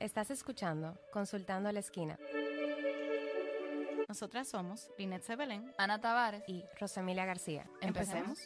Estás escuchando Consultando a la Esquina Nosotras somos Linet Sebelén Ana Tavares. y Rosemilia García. Empecemos.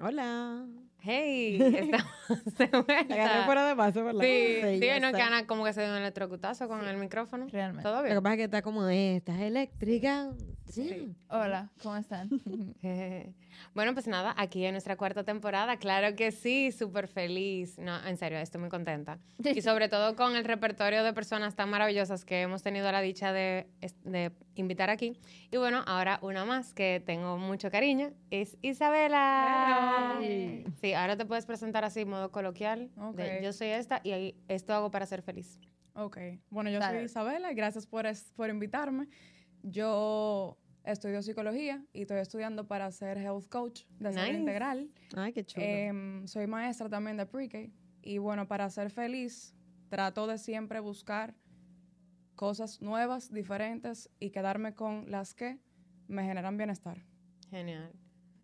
Hola. Hey, estamos de vuelta. Agarré fuera de paso, ¿verdad? Sí, sí, ya no, que Ana como que se dio un electrocutazo con el micrófono. Realmente. ¿Todo Lo que bien? pasa es que está como, eh, estás eléctrica. Sí. Hola, ¿cómo están? Bueno, pues nada, aquí en nuestra cuarta temporada, claro que sí, súper feliz. No, en serio, estoy muy contenta. Y sobre todo con el repertorio de personas tan maravillosas que hemos tenido la dicha de, de invitar aquí. Y bueno, ahora una más que tengo mucho cariño es Isabela. Sí, ahora te puedes presentar así, modo coloquial. De, yo soy esta y esto hago para ser feliz. Ok, bueno, yo Dale. soy Isabela y gracias por, es- por invitarme. Yo estudio psicología y estoy estudiando para ser health coach de salud Nice. integral. Ay, qué chulo. Em, soy maestra también de pre-K y bueno, para ser feliz trato de siempre buscar cosas nuevas, diferentes y quedarme con las que me generan bienestar. Genial.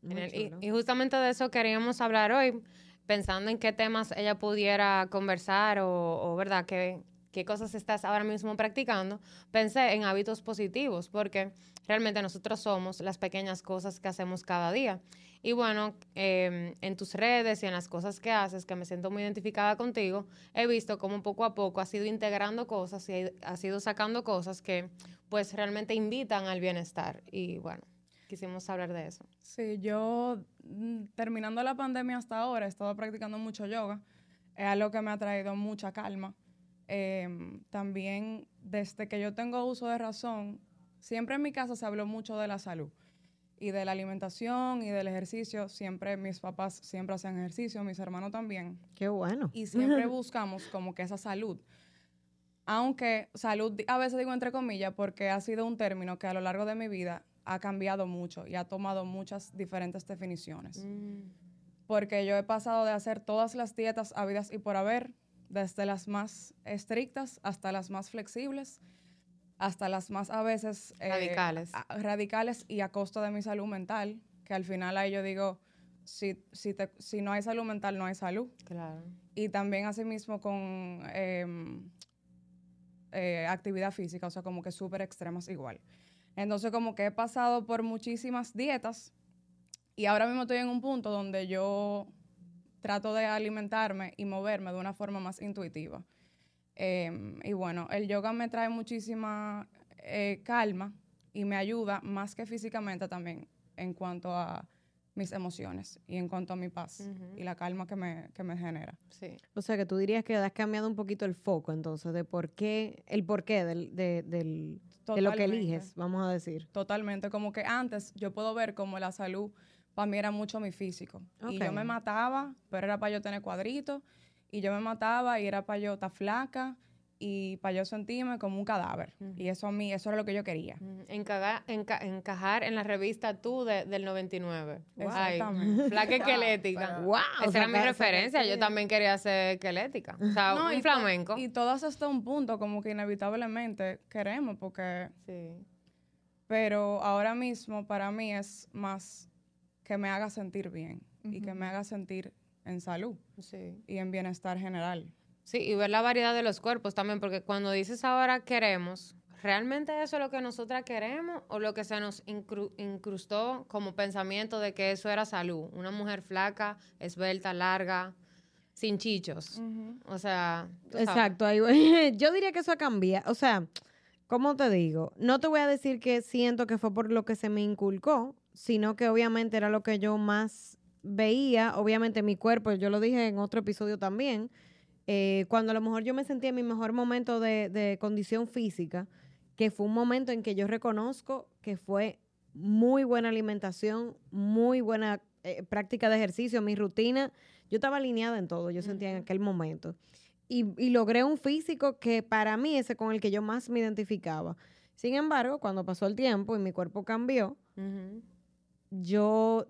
Y, justamente de eso queríamos hablar hoy, pensando en qué temas ella pudiera conversar o, o, ¿verdad?, qué, qué cosas estás ahora mismo practicando. Pensé en hábitos positivos, porque realmente nosotros somos las pequeñas cosas que hacemos cada día. Y bueno, eh, en tus redes y en las cosas que haces, que me siento muy identificada contigo, he visto cómo poco a poco has ido integrando cosas y has ido sacando cosas que pues realmente invitan al bienestar. Y bueno, quisimos hablar de eso. Sí, yo mm, terminando la pandemia hasta ahora he estado practicando mucho yoga. Es algo que me ha traído mucha calma. Em, también desde que yo tengo uso de razón, siempre en mi casa se habló mucho de la salud y de la alimentación y del ejercicio. Siempre mis papás siempre hacían ejercicio, mis hermanos también. Qué bueno. Y siempre buscamos como que esa salud. Aunque salud, a veces digo entre comillas, porque ha sido un término que a lo largo de mi vida ha cambiado mucho y ha tomado muchas diferentes definiciones. Porque yo he pasado de hacer todas las dietas habidas y por haber, desde las más estrictas hasta las más flexibles, hasta las más a veces eh, Radicales. a- radicales y a costa de mi salud mental, que al final ahí yo digo, si, si, te- si no hay salud mental, no hay salud. Claro. Y también asimismo con em, eh, actividad física, o sea, como que súper extremas igual. Entonces, como que he pasado por muchísimas dietas y ahora mismo estoy en un punto donde yo trato de alimentarme y moverme de una forma más intuitiva. Em, y bueno, el yoga me trae muchísima eh, calma y me ayuda más que físicamente también en cuanto a mis emociones y en cuanto a mi paz y la calma que me, que me genera. Sí. O sea, que tú dirías que has cambiado un poquito el foco, entonces, de por qué, el porqué del, de, del, de lo que eliges, vamos a decir. Totalmente, como que antes yo puedo ver como la salud para mí era mucho mi físico. Y yo me mataba, pero era para yo tener cuadritos, y yo me mataba y era para yo estar flaca y para yo sentirme como un cadáver. Y eso a mí, eso era lo que yo quería. Encaga- enca- encajar en la revista Tú de- del 99. Ay, Exactamente. Flaca esquelética. Wow, Esa era mi referencia. Yo también quería ser esquelética. O sea, No, un y flamenco. Y todas hasta un punto como que inevitablemente queremos, porque... Sí. Pero ahora mismo para mí es más que me haga sentir bien y que me haga sentir en salud Sí. y en bienestar general. Sí, y ver la variedad de los cuerpos también, porque cuando dices ahora queremos, ¿realmente eso es lo que nosotras queremos o lo que se nos incru- incrustó como pensamiento de que eso era salud? Una mujer flaca, esbelta, larga, sin chichos. O sea. Exacto, ahí voy. yo diría que eso ha cambiado. O sea, ¿cómo te digo? No te voy a decir que siento que fue por lo que se me inculcó, sino que obviamente era lo que yo más veía. Obviamente mi cuerpo, yo lo dije en otro episodio también, eh, cuando a lo mejor yo me sentía en mi mejor momento de, de condición física, que fue un momento en que yo reconozco que fue muy buena alimentación, muy buena eh, práctica de ejercicio, mi rutina. Yo estaba alineada en todo, yo sentía en aquel momento. Y, y logré un físico que para mí ese con el que yo más me identificaba. Sin embargo, cuando pasó el tiempo y mi cuerpo cambió, Ujú. yo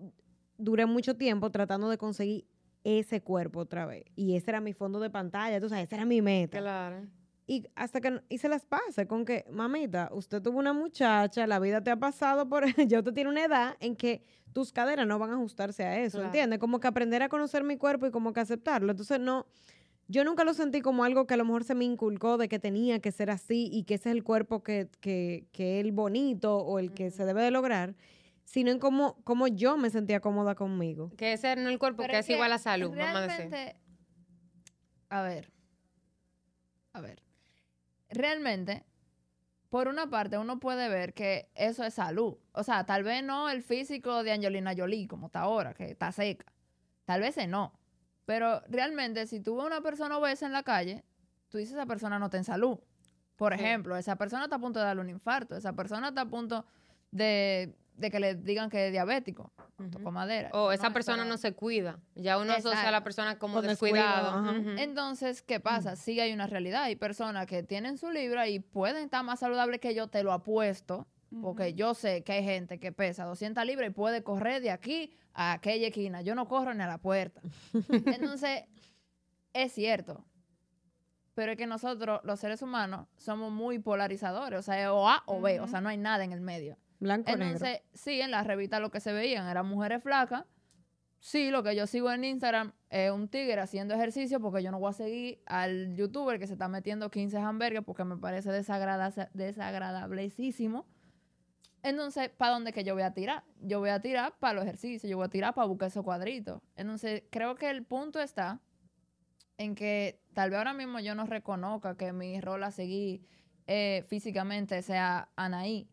duré mucho tiempo tratando de conseguir ese cuerpo otra vez. Y ese era mi fondo de pantalla, tú sabes, esa era mi meta. Claro. Y hasta que, y se las pase con que, mamita, usted tuvo una muchacha, la vida te ha pasado por, ya usted tiene una edad en que tus caderas no van a ajustarse a eso, Claro. ¿entiendes? Como que aprender a conocer mi cuerpo y como que aceptarlo. Entonces, no, yo nunca lo sentí como algo que a lo mejor se me inculcó de que tenía que ser así y que ese es el cuerpo que, que, que es el bonito o el que se debe de lograr, sino en cómo, cómo yo me sentía cómoda conmigo. Que ese no es el cuerpo, Pero que es igual a salud, vamos a decir. realmente- A ver. A ver. Realmente, por una parte, uno puede ver que eso es salud. O sea, tal vez no el físico de Angelina Jolie, como está ahora, que está seca. Tal vez ese no. Pero realmente, si tú ves una persona obesa en la calle, tú dices esa persona no está en salud. Por Sí. ejemplo, esa persona está a punto de darle un infarto. Esa persona está a punto de, de que le digan que es diabético. Tocó madera. O esa No, persona no se cuida. Ya uno asocia a la Exacto. persona como Con descuidado. Entonces, ¿qué pasa? Sí hay una realidad. Hay personas que tienen su libra y pueden estar más saludables que yo, te lo apuesto. Porque yo sé que hay gente que pesa 200 libras y puede correr de aquí a aquella esquina. Yo no corro ni a la puerta. Entonces, es cierto. Pero es que nosotros, los seres humanos, somos muy polarizadores. O sea, es o A o B. O sea, no hay nada en el medio. Blanco. Entonces, sí, en las revistas lo que se veían eran mujeres flacas. Sí, lo que yo sigo en Instagram es un tigre haciendo ejercicio porque yo no voy a seguir al youtuber que se está metiendo 15 hamburguesas porque me parece desagrada- desagradablecísimo. Entonces, ¿para dónde que yo voy a tirar? Yo voy a tirar para los ejercicios, yo voy a tirar para buscar esos cuadritos. Entonces, creo que el punto está en que tal vez ahora mismo yo no reconozca que mi rol a seguir eh, físicamente sea Anaí,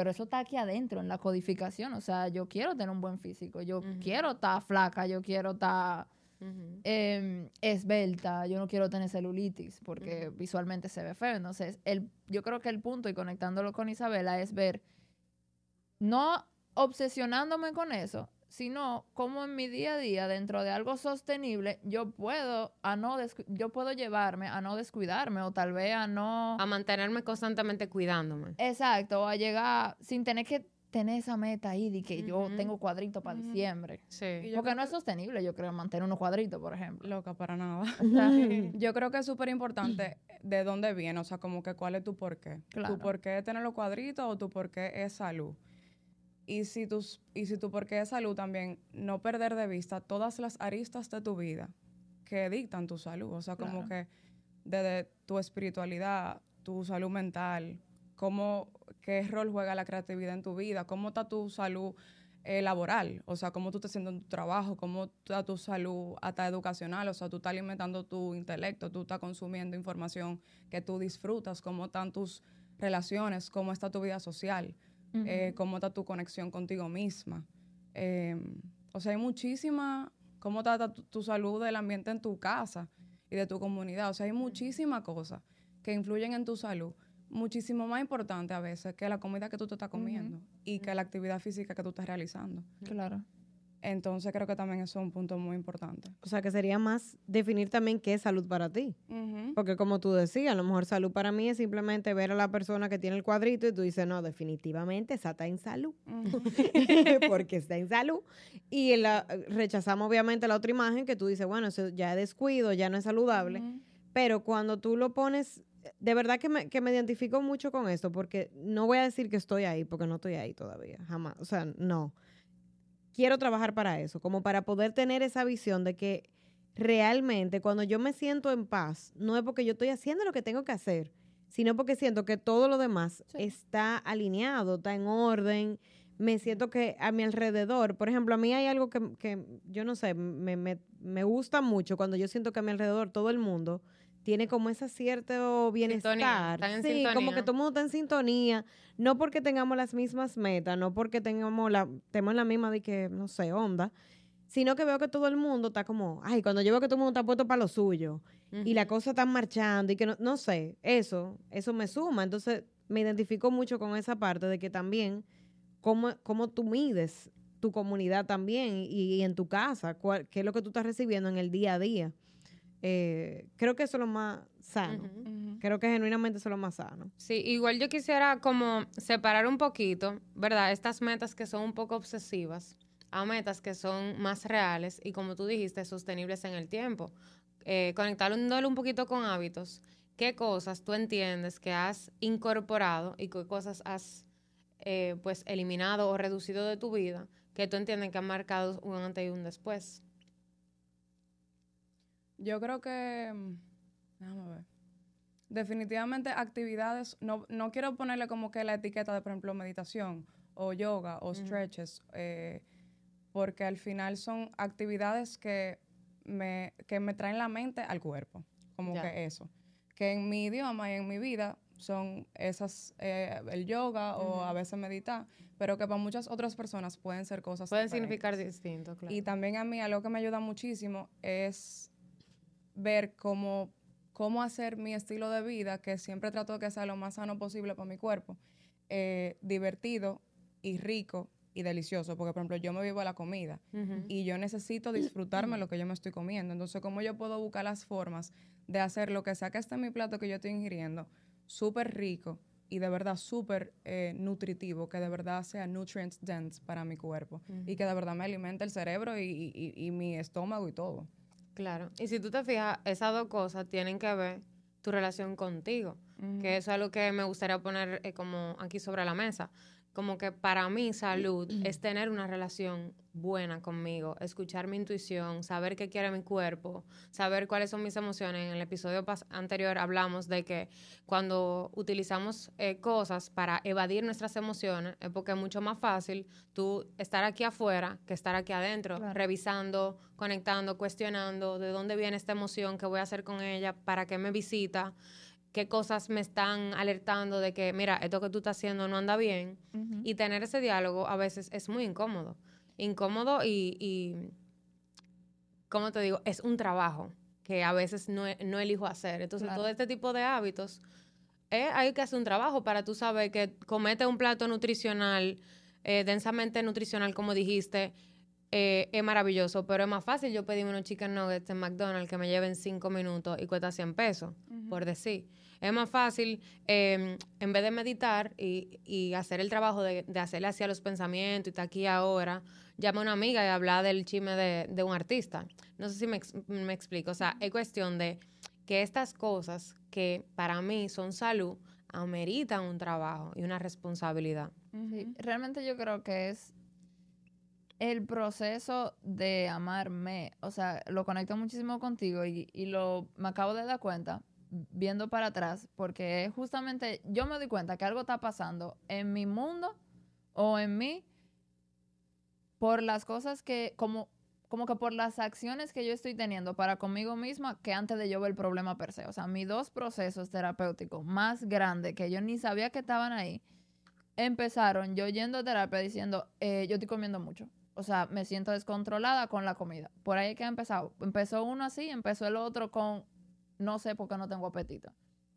pero eso está aquí adentro, en la codificación. O sea, yo quiero tener un buen físico, yo quiero estar flaca, yo quiero estar eh, esbelta, yo no quiero tener celulitis porque visualmente se ve feo. Entonces, el, yo creo que el punto, y conectándolo con Isabela, es ver, no obsesionándome con eso, sino cómo en mi día a día, dentro de algo sostenible, yo puedo, a no yo puedo llevarme a no descuidarme o tal vez a no... A mantenerme constantemente cuidándome. Exacto, a llegar sin tener que tener esa meta ahí de que yo tengo cuadrito para diciembre. Sí. Porque no es sostenible, yo creo, mantener unos cuadritos, por ejemplo. Loca, para nada. O sea, Yo creo que es súper importante de dónde viene, o sea, como que cuál es tu porqué. Claro. Tu porqué es tener los cuadritos o tu porqué es salud. Y si, tus, y si tu porqué es salud también, no perder de vista todas las aristas de tu vida que dictan tu salud. O sea, como Claro. que desde tu espiritualidad, tu salud mental, cómo, qué rol juega la creatividad en tu vida, cómo está tu salud eh, laboral, o sea, cómo tú te sientes en tu trabajo, cómo está tu salud hasta educacional, o sea, tú estás alimentando tu intelecto, tú estás consumiendo información que tú disfrutas, cómo están tus relaciones, cómo está tu vida social, eh, cómo está tu conexión contigo misma. Eh, o sea, hay muchísima, cómo está tu, tu salud del ambiente en tu casa y de tu comunidad, o sea, hay muchísimas cosas que influyen en tu salud, muchísimo más importante a veces que la comida que tú te estás comiendo y que la actividad física que tú estás realizando. Claro. Entonces creo que también eso es un punto muy importante. O sea, que sería más definir también qué es salud para ti. Porque como tú decías, a lo mejor salud para mí es simplemente ver a la persona que tiene el cuadrito y tú dices, no, definitivamente esa está en salud. Porque está en salud. Y la- rechazamos obviamente la otra imagen que tú dices, bueno, eso ya es descuido, ya no es saludable. Pero cuando tú lo pones, de verdad que me, que me identifico mucho con esto, porque no voy a decir que estoy ahí, porque no estoy ahí todavía, jamás. O sea, no. Quiero trabajar para eso, como para poder tener esa visión de que realmente cuando yo me siento en paz, no es porque yo estoy haciendo lo que tengo que hacer, sino porque siento que todo lo demás Sí. está alineado, está en orden. Me siento que a mi alrededor, por ejemplo, a mí hay algo que, que yo no sé, me, me, me gusta mucho cuando yo siento que a mi alrededor todo el mundo tiene como ese cierto bienestar. están en sí, como sintonía. que todo el mundo está en sintonía. No porque tengamos las mismas metas, no porque tengamos la, tenemos la misma de que, no sé, onda, sino que veo que todo el mundo está como, ay, cuando yo veo que todo el mundo está puesto para lo suyo y la cosa está marchando y que no, no sé, eso, eso me suma. Entonces me identifico mucho con esa parte de que también, cómo, cómo tú mides tu comunidad también y, y en tu casa, cuál- qué es lo que tú estás recibiendo en el día a día. Eh, creo que eso es lo más sano. Creo que genuinamente eso es lo más sano. Sí, igual yo quisiera como separar un poquito, ¿verdad? Estas metas que son un poco obsesivas a metas que son más reales y como tú dijiste, sostenibles en el tiempo. Eh, conectándolo un poquito con hábitos qué cosas tú entiendes que has incorporado y qué cosas has eh, pues eliminado o reducido de tu vida que tú entiendes que han marcado un antes y un después. Yo creo que, mm, déjame ver. Definitivamente actividades, no, no quiero ponerle como que la etiqueta de, por ejemplo, meditación o yoga o stretches, eh, porque al final son actividades que me, que me traen la mente al cuerpo, como Ya. que eso. Que en mi idioma y en mi vida son esas, eh, el yoga o a veces meditar, pero que para muchas otras personas pueden ser cosas Pueden diferentes. significar distinto, claro. Y también a mí algo que me ayuda muchísimo es ver cómo, cómo hacer mi estilo de vida, que siempre trato de que sea lo más sano posible para mi cuerpo, eh, divertido y rico y delicioso. Porque, por ejemplo, yo me vivo a la comida y yo necesito disfrutarme lo que yo me estoy comiendo. Entonces, ¿cómo yo puedo buscar las formas de hacer lo que sea que esté en mi plato que yo estoy ingiriendo súper rico y de verdad súper eh, nutritivo, que de verdad sea nutrient dense para mi cuerpo y que de verdad me alimente el cerebro y, y- y- y mi estómago y todo. Claro. Y si tú te fijas, esas dos cosas tienen que ver tu relación contigo, que eso es algo que me gustaría poner eh, como aquí sobre la mesa. Como que para mí salud es tener una relación buena conmigo, escuchar mi intuición, saber qué quiere mi cuerpo, saber cuáles son mis emociones. En el episodio anterior hablamos de que cuando utilizamos eh, cosas para evadir nuestras emociones, es porque es mucho más fácil tú estar aquí afuera que estar aquí adentro, Claro. revisando, conectando, cuestionando de dónde viene esta emoción, qué voy a hacer con ella, para qué me visita, qué cosas me están alertando de que, mira, esto que tú estás haciendo no anda bien. Y tener ese diálogo a veces es muy incómodo. Incómodo y, y ¿cómo te digo? Es un trabajo que a veces no, e- no elijo hacer. Entonces, Claro. todo este tipo de hábitos, eh, hay que hacer un trabajo para tú saber que comete un plato nutricional, eh, densamente nutricional, como dijiste, eh, es maravilloso, pero es más fácil yo pedirme unos chicken nuggets en McDonald's que me lleven cinco minutos y cuesta 100 pesos, por decir. Es más fácil, eh, en vez de meditar y, y hacer el trabajo de, de hacerle hacia los pensamientos y estar aquí ahora, llama a una amiga y hablar del chisme de, de un artista. No sé si me, me explico. O sea, es cuestión de que estas cosas que para mí son salud, ameritan un trabajo y una responsabilidad. Sí, realmente yo creo que es el proceso de amarme, o sea, lo conecto muchísimo contigo y, y lo me acabo de dar cuenta viendo para atrás, porque justamente yo me doy cuenta que algo está pasando en mi mundo o en mí por las cosas que, como, como que por las acciones que yo estoy teniendo para conmigo misma que antes de yo ver el problema per se. O sea, mis dos procesos terapéuticos más grandes que yo ni sabía que estaban ahí, empezaron yo yendo a terapia diciendo, eh, yo estoy comiendo mucho. O sea, me siento descontrolada con la comida. Por ahí que ha empezado. Empezó uno así, empezó el otro con, no sé por qué no tengo apetito.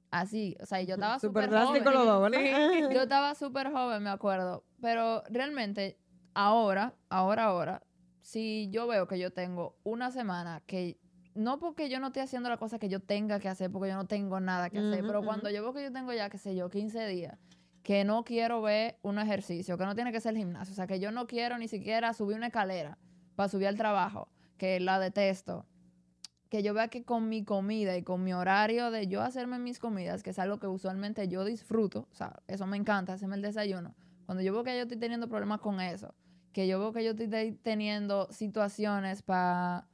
Así, o sea, y yo estaba Súper súper drástico joven. los dos, ¿verdad? Yo estaba súper joven, me acuerdo. Pero realmente, ahora, ahora, ahora, si yo veo que yo tengo una semana que, no porque yo no esté haciendo la cosa que yo tenga que hacer, porque yo no tengo nada que hacer, pero cuando yo veo que yo tengo ya, qué sé yo, 15 días, que no quiero ver un ejercicio, que no tiene que ser gimnasio, o sea, que yo no quiero ni siquiera subir una escalera para subir al trabajo, que la detesto, que yo vea que con mi comida y con mi horario de yo hacerme mis comidas, que es algo que usualmente yo disfruto, o sea, eso me encanta, hacerme el desayuno. Cuando yo veo que yo estoy teniendo problemas con eso, que yo veo que yo estoy te- teniendo situaciones para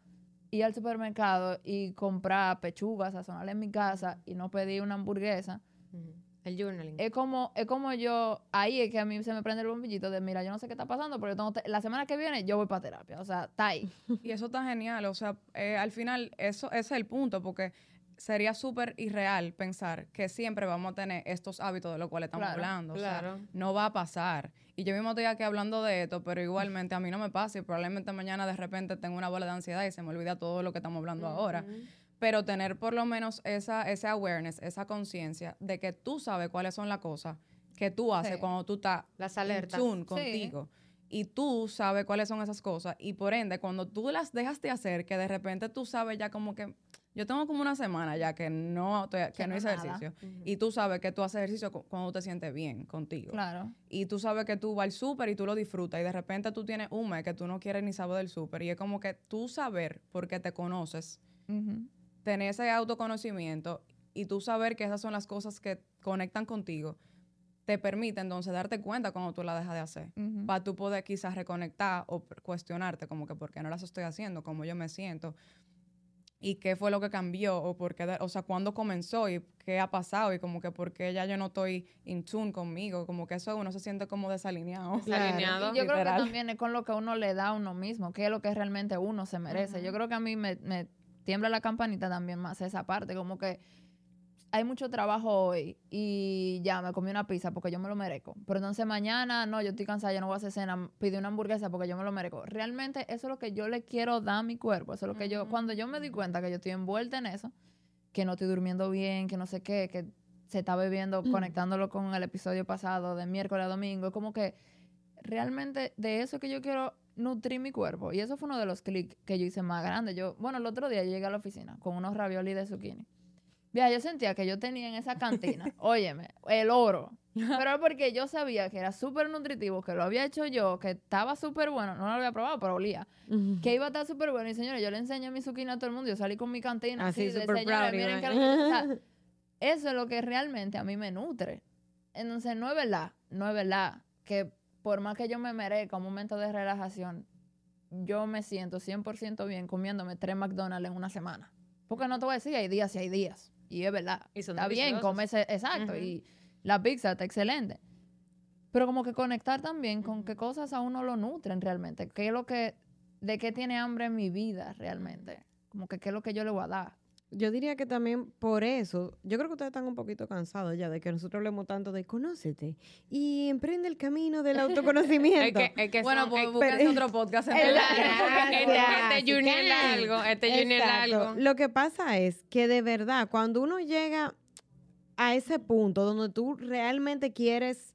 ir al supermercado y comprar pechugas sazonales en mi casa y no pedir una hamburguesa. El journaling. es como, es como yo, ahí es que a mí se me prende el bombillito de, mira, yo no sé qué está pasando, pero yo tengo te- la semana que viene yo voy para terapia, o sea, está ahí. Y eso está genial, o sea, eh, al final eso ese es el punto, porque sería súper irreal pensar que siempre vamos a tener estos hábitos de los cuales estamos Claro, hablando. O sea, claro. no va a pasar. Y yo mismo estoy aquí hablando de esto, pero igualmente a mí no me pasa y probablemente mañana de repente tengo una bola de ansiedad y se me olvida todo lo que estamos hablando ahora. Pero tener por lo menos esa, ese awareness, esa conciencia de que tú sabes cuáles son las cosas que tú haces Sí. cuando tú estás Las tune Sí. contigo. Y tú sabes cuáles son esas cosas. Y por ende, cuando tú las dejas de hacer, que de repente tú sabes ya como que. Yo tengo como una semana ya que no, estoy- que Que no no hice nada. ejercicio. Y tú sabes que tú haces ejercicio cu- cuando te sientes bien contigo. Claro. Y tú sabes que tú vas al súper y tú lo disfrutas. Y de repente tú tienes un mes que tú no quieres ni saber del súper. Y es como que tú saber, porque te conoces, Ujú. Tener ese autoconocimiento y tú saber que esas son las cosas que conectan contigo, te permite entonces darte cuenta cuando tú la dejas de hacer. Ujú. Para tú poder quizás reconectar o cuestionarte como que por qué no las estoy haciendo, cómo yo me siento y qué fue lo que cambió o por qué, o sea, cuándo comenzó y qué ha pasado y como que por qué ya yo no estoy in tune conmigo, como que eso uno se siente como desalineado. Claro. Desalineado. Y yo creo que también es con lo que uno le da a uno mismo, que es lo que realmente uno se merece. Yo creo que a mí me, me tiembla la campanita también más esa parte, como que hay mucho trabajo hoy y ya me comí una pizza porque yo me lo merezco. Pero entonces mañana, no, yo estoy cansada, yo no voy a hacer cena, pide una hamburguesa porque yo me lo merezco. Realmente eso es lo que yo le quiero dar a mi cuerpo. Eso es lo que yo, cuando yo me di cuenta que yo estoy envuelta en eso, que no estoy durmiendo bien, que no sé qué, que se está bebiendo, conectándolo con el episodio pasado de miércoles a domingo, es como que realmente de eso que yo quiero nutrir mi cuerpo. Y eso fue uno de los clics que yo hice más grande. Yo, bueno, el otro día llegué a la oficina con unos ravioli de zucchini. Mira, yo sentía que yo tenía en esa cantina, óyeme, el oro. Pero porque yo sabía que era súper nutritivo, que lo había hecho yo, que estaba súper bueno. No lo había probado, pero olía. Que iba a estar súper bueno. Y señores, yo le enseñé mi zucchini a todo el mundo. Yo salí con mi cantina Así, así, de súper señores, miren que o sea, eso es lo que realmente a mí me nutre. Entonces, no es verdad, no es verdad que por más que yo me merezca un momento de relajación, yo me siento 100% bien comiéndome tres McDonald's en una semana. Porque no te voy a decir, hay días y hay días. Y es verdad. Y está bien, comerse, exacto. Y la pizza está excelente. Pero como que conectar también con qué cosas a uno lo nutren realmente. ¿Qué es lo que, de qué tiene hambre mi vida realmente? Como que qué es lo que yo le voy a dar. Yo diría que también por eso, yo creo que ustedes están un poquito cansados ya de que nosotros hablemos tanto de conócete y emprende el camino del Es autoconocimiento. que, es que Bueno, son- pues es- búsquense pero- otro podcast. Exacto. entonces. este, Gracias. este Junior largo, este Junior largo. Lo que pasa es que de verdad, cuando uno llega a ese punto donde tú realmente quieres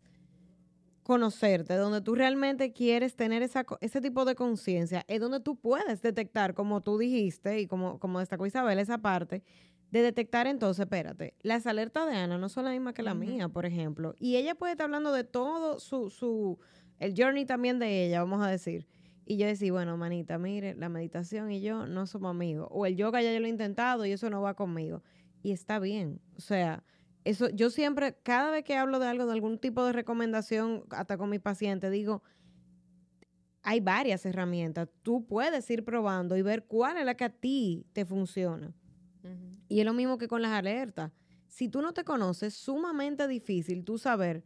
conocerte, donde tú realmente quieres tener esa, ese tipo de conciencia, es donde tú puedes detectar, como tú dijiste y como, como destacó Isabel, esa parte de detectar entonces, espérate, las alertas de Ana no son las mismas que la mía, por ejemplo, y ella puede estar hablando de todo su, su, el journey también de ella, vamos a decir. Y yo decía, bueno, manita, mire, la meditación y yo no somos amigos. O el yoga ya yo lo he intentado y eso no va conmigo. Y está bien. O sea, eso, yo siempre, cada vez que hablo de algo, de algún tipo de recomendación, hasta con mis pacientes, digo, hay varias herramientas. Tú puedes ir probando y ver cuál es la que a ti te funciona. Y es lo mismo que con las alertas. Si tú no te conoces, es sumamente difícil tú saber,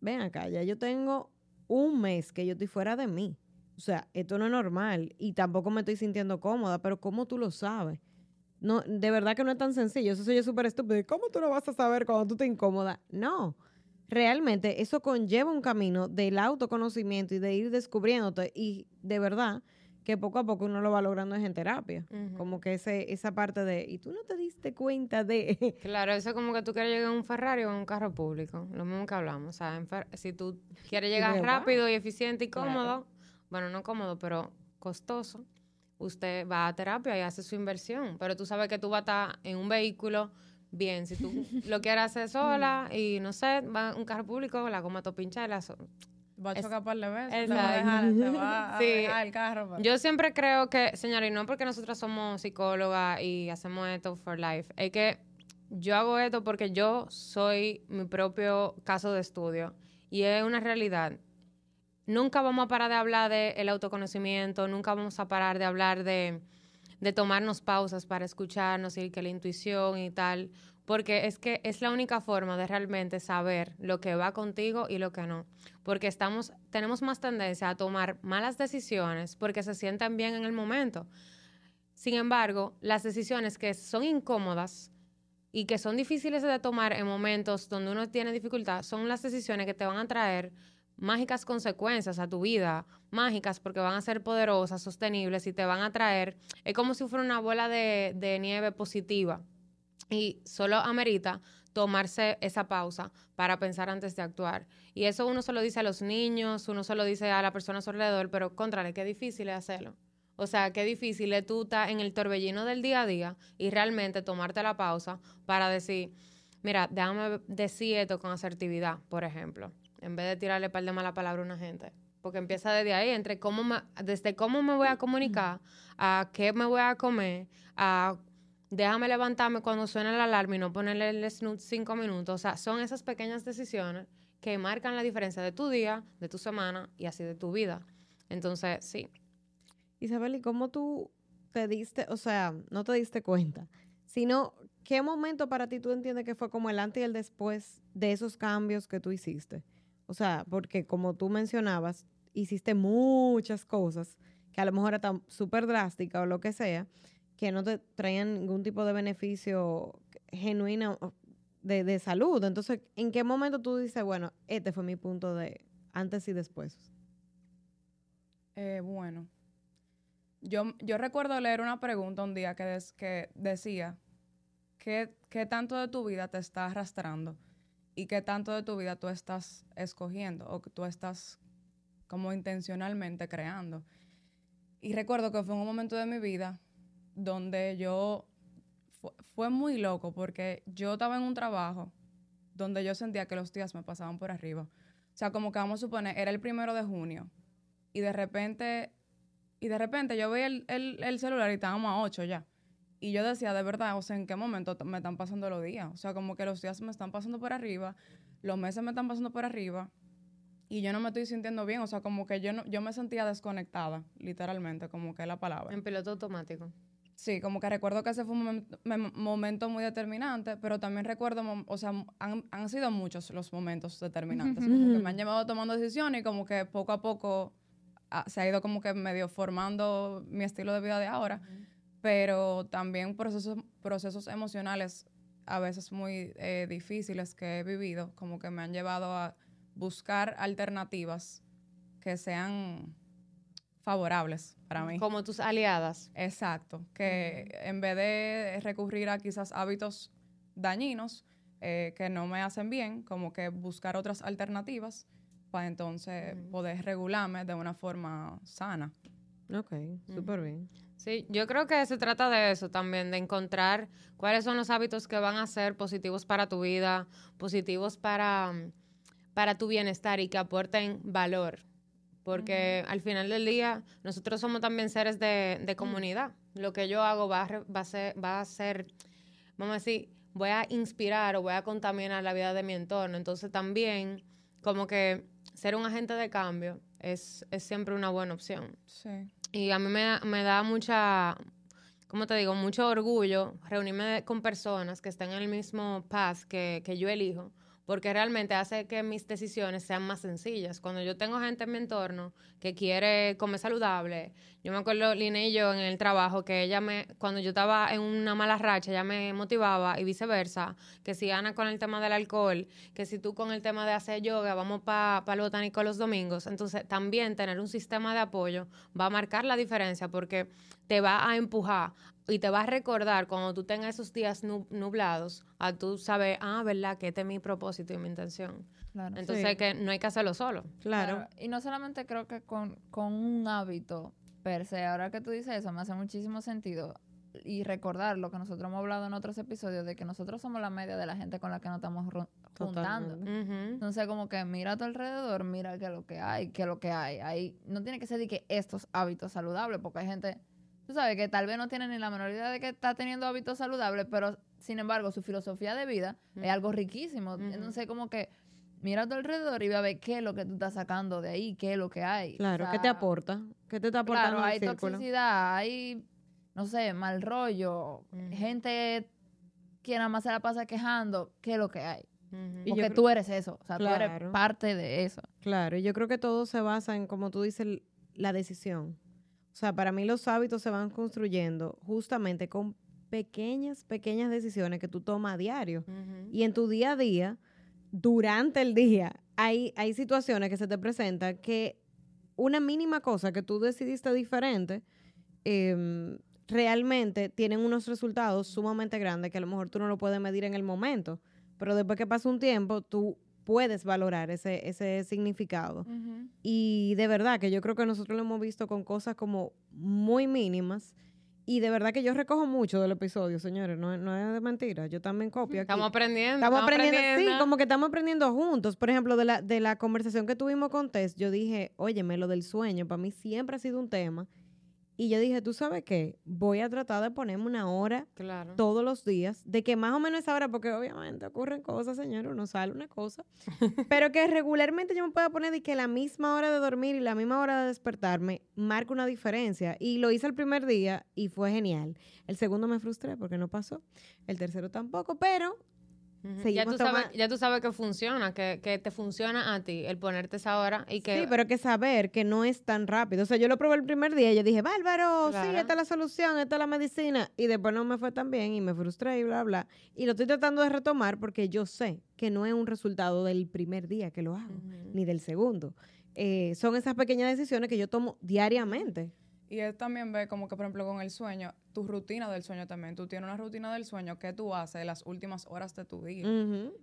ven acá, ya yo tengo un mes que yo estoy fuera de mí. O sea, esto no es normal y tampoco me estoy sintiendo cómoda, pero ¿cómo tú lo sabes? No, de verdad que no es tan sencillo. Eso soy yo súper estúpido. ¿Y ¿Cómo tú lo vas a saber cuando tú te incómoda? No. Realmente eso conlleva un camino del autoconocimiento y de ir descubriéndote y de verdad que poco a poco uno lo va logrando es en terapia. Como que ese, esa parte de, y tú no te diste cuenta de... Claro, eso es como que tú quieres llegar en un Ferrari o en un carro público, lo mismo que hablamos. O sea, si tú quieres llegar rápido y eficiente y Claro. cómodo, bueno, no cómodo, pero costoso, usted va a terapia y hace su inversión. Pero tú sabes que tú vas a estar en un vehículo bien. Si tú lo quieres hacer sola y no sé, va a un carro público, la goma todo pinchada, la so- Va a chocar par de veces. Te va a dejar, te va a Sí. dejar el carro. pero- Yo siempre creo que, señora, y no porque nosotros somos psicólogas y hacemos esto for life, es que yo hago esto porque yo soy mi propio caso de estudio y es una realidad. Nunca vamos a parar de hablar del autoconocimiento, nunca vamos a parar de hablar de, de tomarnos pausas para escucharnos y que la intuición y tal, porque es que es la única forma de realmente saber lo que va contigo y lo que no, porque estamos tenemos más tendencia a tomar malas decisiones porque se sienten bien en el momento. Sin embargo, las decisiones que son incómodas y que son difíciles de tomar en momentos donde uno tiene dificultad son las decisiones que te van a traer mágicas consecuencias a tu vida, mágicas porque van a ser poderosas, sostenibles y te van a traer, es como si fuera una bola de, nieve positiva y solo amerita tomarse esa pausa para pensar antes de actuar. Y eso uno se lo dice a los niños, uno se lo dice a la persona a su alrededor, pero contrale, qué difícil es hacerlo. O sea, qué difícil es tú estar en el torbellino del día a día y realmente tomarte la pausa para decir, mira, déjame decir esto con asertividad, por ejemplo, en vez de tirarle par de mala palabra a una gente. Porque empieza desde ahí, entre cómo me, desde cómo me voy a comunicar, a qué me voy a comer, a déjame levantarme cuando suena la alarma y no ponerle el snooze cinco minutos. O sea, son esas pequeñas decisiones que marcan la diferencia de tu día, de tu semana y así de tu vida. Entonces, sí. Isabel, ¿y cómo tú te diste, o sea, no te diste cuenta, sino qué momento para ti tú entiendes que fue como el antes y el después de esos cambios que tú hiciste? O sea, porque como tú mencionabas, hiciste muchas cosas que a lo mejor eran súper drásticas o lo que sea, que no te traían ningún tipo de beneficio genuino de, de salud. Entonces, ¿en qué momento tú dices, bueno, este fue mi punto de antes y después? Eh, bueno, yo, yo recuerdo leer una pregunta un día que, des- que decía, ¿qué, ¿qué tanto de tu vida te está arrastrando? ¿Y qué tanto de tu vida tú estás escogiendo o tú estás como intencionalmente creando? Y recuerdo que fue un momento de mi vida donde yo, fu- fue muy loco porque yo estaba en un trabajo donde yo sentía que los días me pasaban por arriba. O sea, como que vamos a suponer, era el primero de junio y de repente, y de repente yo veía el, el- el celular y estábamos a 8 ya. Y yo decía, de verdad, o sea, ¿en qué momento me están pasando los días? O sea, como que los días me están pasando por arriba, los meses me están pasando por arriba y yo no me estoy sintiendo bien. O sea, como que yo, no, yo me sentía desconectada, literalmente, como que es la palabra. En piloto automático. Sí, como que recuerdo que ese fue un momento, muy determinante, pero también recuerdo, o sea, han, han sido muchos los momentos determinantes, como que me han llevado tomando decisiones y como que poco a poco ah, se ha ido como que medio formando mi estilo de vida de ahora, pero también procesos, procesos emocionales a veces muy eh, difíciles que he vivido, como que me han llevado a buscar alternativas que sean favorables para mí. Como tus aliadas. Exacto, que en vez de recurrir a quizás hábitos dañinos eh, que no me hacen bien, como que buscar otras alternativas para entonces poder regularme de una forma sana. Ok, súper bien. Sí, yo creo que se trata de eso también, de encontrar cuáles son los hábitos que van a ser positivos para tu vida, positivos para, mm, para tu bienestar y que aporten valor. Porque al final del día, nosotros somos también seres de, de comunidad. Lo que yo hago va a, va, a ser, va a ser, vamos a decir, voy a inspirar o voy a contaminar la vida de mi entorno. Entonces también, como que ser un agente de cambio es, es siempre una buena opción. Sí. Y a mí me, me da mucha, ¿cómo te digo? Mucho orgullo reunirme con personas que estén en el mismo path que, que yo elijo, porque realmente hace que mis decisiones sean más sencillas. Cuando yo tengo gente en mi entorno que quiere comer saludable, yo me acuerdo, Lina y yo, en el trabajo, que ella me, cuando yo estaba en una mala racha, ella me motivaba y viceversa, que si Ana con el tema del alcohol, que si tú con el tema de hacer yoga, vamos para el botánico los domingos. Entonces, también tener un sistema de apoyo va a marcar la diferencia porque te va a empujar y te va a recordar cuando tú tengas esos días nu- nublados, a tú saber, ah, ¿verdad? Que este es mi propósito y mi intención. Claro. Entonces, Sí. que no hay que hacerlo solo. Claro. Y no solamente creo que con, con un hábito per se, ahora que tú dices eso, me hace muchísimo sentido. Y recordar lo que nosotros hemos hablado en otros episodios, de que nosotros somos la media de la gente con la que nos estamos juntando. Entonces, como que mira a tu alrededor, mira qué es lo que hay, qué es lo que hay. Ahí no tiene que ser de que estos hábitos saludables, porque hay gente, tú sabes, que tal vez no tiene ni la menor idea de que está teniendo hábitos saludables, pero sin embargo, su filosofía de vida es algo riquísimo. Entonces, como que mira a tu alrededor y ve a ver qué es lo que tú estás sacando de ahí, qué es lo que hay. O Claro, ¿qué te aporta? ¿Qué te está aportando Claro, hay toxicidad, hay, no sé, mal rollo, gente que nada más se la pasa quejando, ¿qué es lo que hay? Porque creo- tú eres eso, o sea, tú eres parte de eso. Claro, y yo creo que todo se basa en, como tú dices, la decisión. O sea, para mí los hábitos se van construyendo justamente con pequeñas, pequeñas decisiones que tú tomas a diario. Y en tu día a día, durante el día, hay, hay situaciones que se te presentan que una mínima cosa que tú decidiste diferente, em, realmente tienen unos resultados sumamente grandes que a lo mejor tú no lo puedes medir en el momento, pero después que pasa un tiempo, tú puedes valorar ese, ese significado. Y de verdad que yo creo que nosotros lo hemos visto con cosas como muy mínimas. Y de verdad que yo recojo mucho del episodio, señores. No, es- no es de mentira. Yo también copio aquí. Estamos aprendiendo. Estamos aprendiendo, sí, como que estamos aprendiendo juntos. Por ejemplo, de la, de la conversación que tuvimos con Tess, yo dije, óyeme, lo del sueño, para mí siempre ha sido un tema. Y yo dije, ¿tú sabes qué? Voy a tratar de ponerme una hora Claro. todos los días, de que más o menos esa hora, porque obviamente ocurren cosas, señor, uno sale una cosa, pero que regularmente yo me pueda poner de que la misma hora de dormir y la misma hora de despertarme marca una diferencia. Y lo hice el primer día y fue genial. El segundo me frustré porque no pasó, el tercero tampoco, pero Ya tú, sabes, ya tú sabes que funciona, que, que te funciona a ti el ponerte esa hora y que... Sí, pero que saber que no es tan rápido. O sea, yo lo probé el primer día y yo dije, bárbaro, sí, esta es la solución, esta es la medicina. Y después no me fue tan bien y me frustré y bla, bla. Y lo estoy tratando de retomar porque yo sé que no es un resultado del primer día que lo hago, ni del segundo. Eh, son esas pequeñas decisiones que yo tomo diariamente. Y él también ve como que, por ejemplo, con el sueño, tu rutina del sueño también. Tú tienes una rutina del sueño que tú haces las últimas horas de tu día.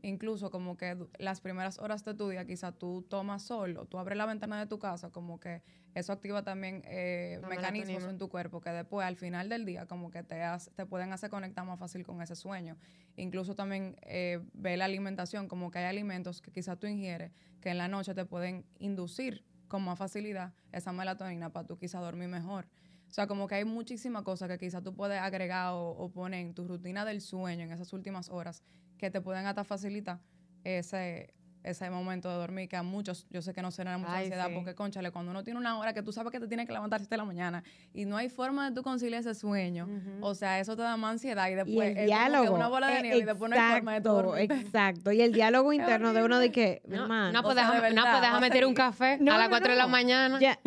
Incluso como que las primeras horas de tu día, quizá tú tomas sol o tú abres la ventana de tu casa, como que eso activa también eh, mecanismos en tu cuerpo que después, al final del día, como que te, te pueden hacer conectar más fácil con ese sueño. Incluso también eh, ve la alimentación, como que hay alimentos que quizá tú ingieres que en la noche te pueden inducir con más facilidad esa melatonina para tú quizá dormir mejor. O sea, como que hay muchísimas cosas que quizá tú puedes agregar o, o poner en tu rutina del sueño en esas últimas horas que te pueden hasta facilitar ese, ese momento de dormir que a muchos, yo sé que no será mucha Ay, ansiedad sí. porque, conchale, cuando uno tiene una hora que tú sabes que te tienes que levantar a las siete de la mañana y no hay forma de tú conciliar ese sueño, o sea, eso te da más ansiedad y Y después el es como que diálogo. una bola de eh, nieve y después no hay forma de tú exacto, exacto. Y el diálogo interno de uno de que, mi No, hermano, no, pues déjame, no, pues déjame tirar un café No, a las no, 4 de la mañana. Ya.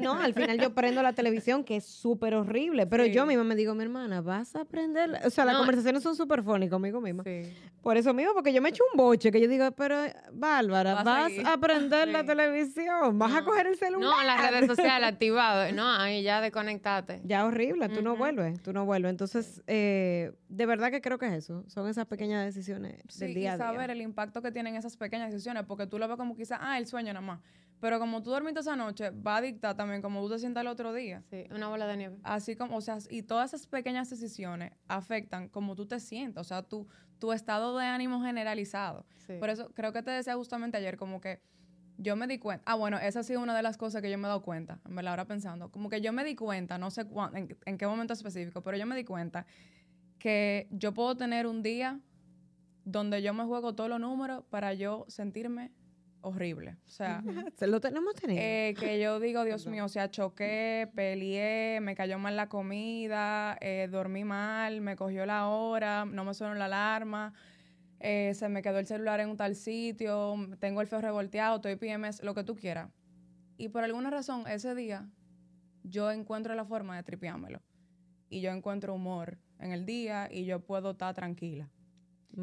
No, al final yo prendo la televisión, que es súper horrible, pero Sí. yo misma me digo, mi hermana, vas a aprender. O sea, las No. conversaciones son súper funny conmigo misma. Sí. Por eso mismo, porque yo me echo un boche, que yo digo, pero Bárbara, vas a aprender la Sí. televisión, vas a coger el celular. No, en las redes sociales activado. No, ahí ya desconectate. Ya horrible, tú no vuelves, tú no vuelves. Entonces, eh, de verdad que creo que es eso, son esas pequeñas decisiones Sí, del día a y saber día. el impacto que tienen esas pequeñas decisiones, porque tú lo ves como quizás, ah, el sueño nada más. Pero como tú dormiste esa noche, va a dictar también cómo tú te sientas el otro día. Sí, una bola de nieve. Así como, o sea, y todas esas pequeñas decisiones afectan cómo tú te sientes, o sea, tu, tu estado de ánimo generalizado. Sí. Por eso creo que te decía justamente ayer como que yo me di cuenta, ah, bueno, esa ha sido una de las cosas que yo me he dado cuenta, en verdad, ahora pensando, como que yo me di cuenta, no sé cuán- en, en qué momento específico, pero yo me di cuenta que yo puedo tener un día donde yo me juego todos los números para yo sentirme horrible. O sea, Se lo tenemos tenido. eh, que yo digo, Dios mío, o sea, choqué, peleé, me cayó mal la comida, eh, dormí mal, me cogió la hora, no me sonó la alarma, eh, se me quedó el celular en un tal sitio, tengo el feo revolteado, estoy PMS, lo que tú quieras. Y por alguna razón, ese día, yo encuentro la forma de tripeármelo. Y yo encuentro humor en el día y yo puedo estar tranquila.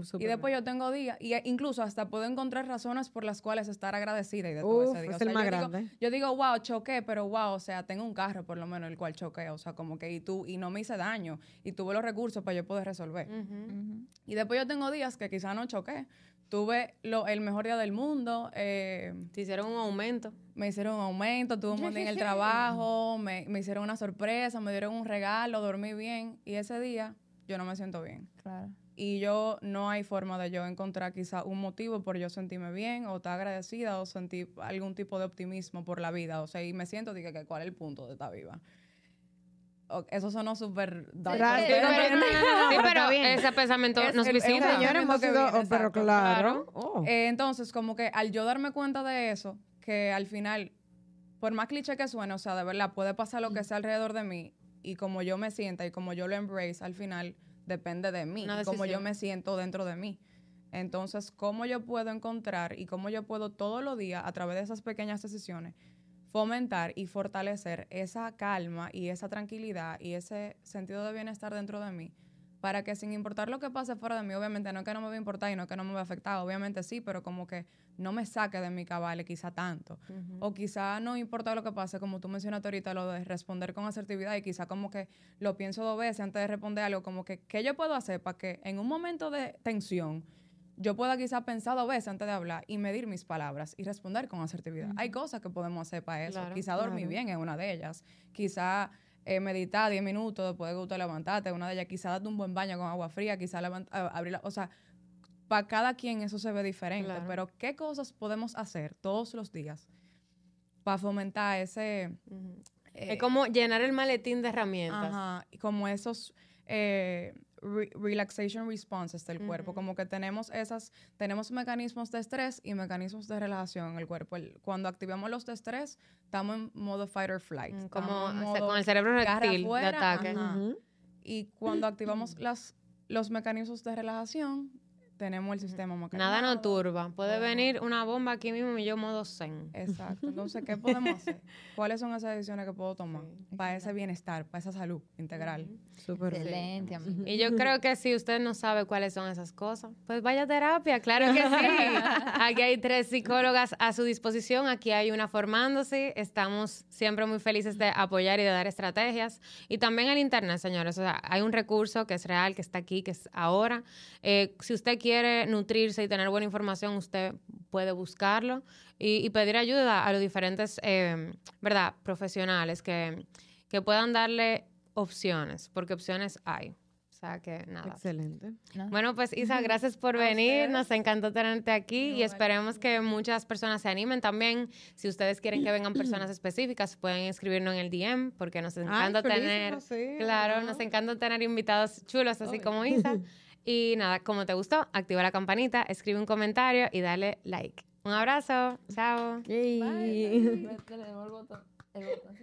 Súper Y después bien. yo tengo días, y e- incluso hasta puedo encontrar razones por las cuales estar agradecida y de todo Uf, ese día. O es sea, el más yo digo- grande. yo digo, wow, choqué, pero wow, o sea, tengo un carro por lo menos el cual choqué, o sea, como que y tú, y no me hice daño, y tuve los recursos para yo poder resolver. Y después yo tengo días que quizá no choqué. Tuve lo, el mejor día del mundo, eh, Te hicieron un aumento. me hicieron un aumento, tuve un buen día en el trabajo, me, me hicieron una sorpresa, me dieron un regalo, dormí bien, y ese día yo no me siento bien. Claro. Y yo no hay forma de yo encontrar quizá un motivo por yo sentirme bien o estar agradecida o sentir algún tipo de optimismo por la vida. O sea, y me siento, dije, que cuál es el punto de estar viva. Eso sonó súper... Sí, pero, sí, pero ese pensamiento Es nos visita. pensamiento Señores, hemos que sido, viene, pero exacto, claro. Oh. Eh, entonces, como que al yo darme cuenta de eso, que al final, por más cliché que suene, o sea, de verdad, puede pasar lo que sea alrededor de mí y como yo me sienta y como yo lo embrace, al final depende de mí, como yo me siento dentro de mí. Entonces, ¿cómo yo puedo encontrar y cómo yo puedo todos los días, a través de esas pequeñas decisiones, fomentar y fortalecer esa calma y esa tranquilidad y ese sentido de bienestar dentro de mí? Para que sin importar lo que pase fuera de mí, obviamente no es que no me va a importar y no es que no me va a afectar, obviamente sí, pero como que no me saque de mi cabale quizá tanto. O quizá no importa lo que pase, como tú mencionaste ahorita, lo de responder con asertividad y quizá como que lo pienso dos veces antes de responder algo, como que, ¿qué yo puedo hacer para que en un momento de tensión yo pueda quizá pensar dos veces antes de hablar y medir mis palabras y responder con asertividad? Hay cosas que podemos hacer para eso. Claro, quizá dormir claro. bien es una de ellas. Quizá eh, meditar 10 minutos después de que usted levantarte, una de ellas. Quizá darte un buen baño con agua fría, quizá levant- a- abrir la... O sea, para cada quien eso se ve diferente, Claro. pero ¿qué cosas podemos hacer todos los días para fomentar ese. Eh, es como llenar el maletín de herramientas. Ajá, y como esos eh, re- relaxation responses del cuerpo, como que tenemos esas, tenemos mecanismos de estrés y mecanismos de relajación en el cuerpo. El- cuando activamos los de estrés, estamos en modo fight or flight. Mm, Como en se- modo con el cerebro reptil de ataque. Y cuando activamos las, los mecanismos de relajación, tenemos el sistema más Nada no turba. Puede venir una bomba aquí mismo y yo modo zen. Exacto. Entonces, ¿qué podemos hacer? ¿Cuáles son esas decisiones que puedo tomar Sí. para ese bienestar, para esa salud integral? Súper bien. Excelente, amigo. Y yo creo que si usted no sabe cuáles son esas cosas, pues vaya a terapia, claro que sí. Aquí hay tres psicólogas a su disposición, aquí hay una formándose, estamos siempre muy felices de apoyar y de dar estrategias. Y también el Internet, señores, o sea, hay un recurso que es real, que está aquí, que es ahora. Eh, si usted quiere nutrirse y tener buena información, usted puede buscarlo y, y pedir ayuda a los diferentes, eh, ¿verdad?, profesionales que, que puedan darle opciones, porque opciones hay. O sea que nada. Excelente. ¿no? Bueno, pues Isa, gracias por venir. Nos encantó tenerte aquí y esperemos que muchas personas se animen también. Si ustedes quieren que vengan personas específicas, pueden escribirnos en el DM porque nos encanta chulísimo, tener, sí, claro, ajá. nos encanta tener invitados chulos así Obvio. como Isa. Y nada, como te gustó, activa la campanita, escribe un comentario y dale like. Un abrazo, chao. Yay. Le devuelvo el botón. El botón.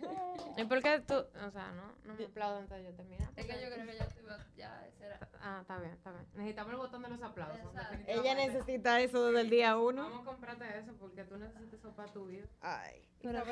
¿Y por qué tú? O sea, no, no me aplaudo antes de yo terminar. Es que yo creo que ya estoy. Ya, ese era. Ah, está bien, está bien. Necesitamos el botón de los aplausos. Ella necesita eso desde el día uno. Vamos a comprarte eso porque tú necesitas eso para tu vida. Ay. Pero